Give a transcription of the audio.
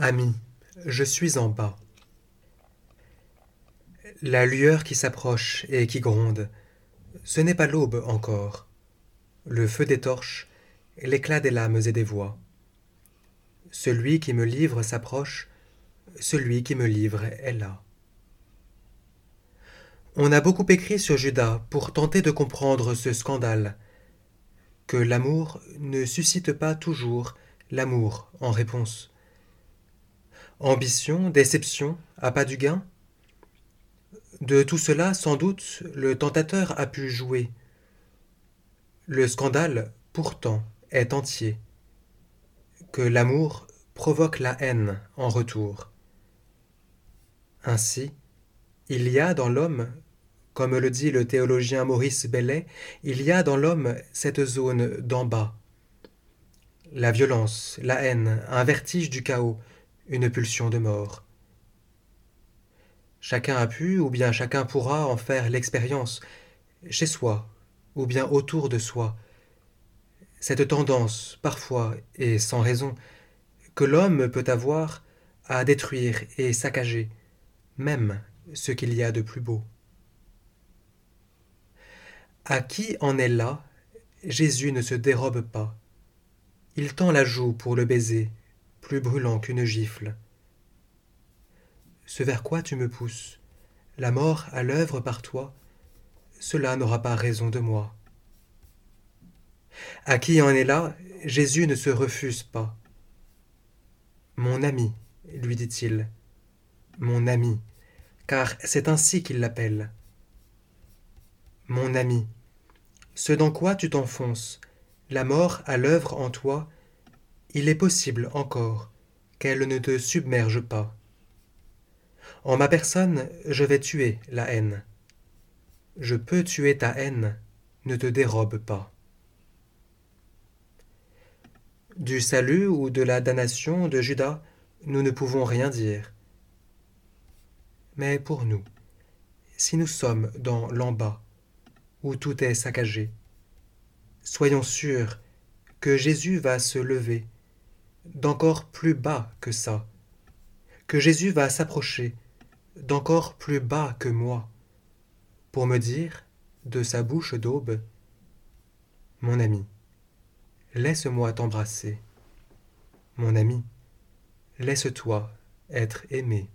Ami, je suis en bas. La lueur qui s'approche et qui gronde, ce n'est pas l'aube encore. Le feu des torches, l'éclat des lames et des voix. Celui qui me livre s'approche, celui qui me livre est là. On a beaucoup écrit sur Judas pour tenter de comprendre ce scandale, que l'amour ne suscite pas toujours l'amour en réponse. Ambition, déception, pas du gain? De tout cela, sans doute, le tentateur a pu jouer. Le scandale, pourtant, est entier. Que l'amour provoque la haine en retour. Ainsi, il y a dans l'homme, comme le dit le théologien Maurice Bellet, il y a dans l'homme cette zone d'en bas. La violence, la haine, un vertige du chaos, une pulsion de mort. Chacun a pu, ou bien chacun pourra en faire l'expérience, chez soi, ou bien autour de soi. Cette tendance, parfois et sans raison, que l'homme peut avoir à détruire et saccager, même ce qu'il y a de plus beau. À qui en est là, Jésus ne se dérobe pas. Il tend la joue pour le baiser, plus brûlant qu'une gifle. Ce vers quoi tu me pousses, la mort à l'œuvre par toi, cela n'aura pas raison de moi. À qui en est là, Jésus ne se refuse pas. Mon ami, lui dit-il, mon ami, car c'est ainsi qu'il l'appelle. Mon ami, ce dans quoi tu t'enfonces, la mort à l'œuvre en toi, il est possible encore qu'elle ne te submerge pas. En ma personne, je vais tuer la haine. Je peux tuer ta haine, ne te dérobe pas. Du salut ou de la damnation de Judas, nous ne pouvons rien dire. Mais pour nous, si nous sommes dans l'en-bas, où tout est saccagé, soyons sûrs que Jésus va se lever d'encore plus bas que ça, que Jésus va s'approcher d'encore plus bas que moi, pour me dire, de sa bouche d'aube, Mon ami, laisse-moi t'embrasser. Mon ami, laisse-toi être aimé.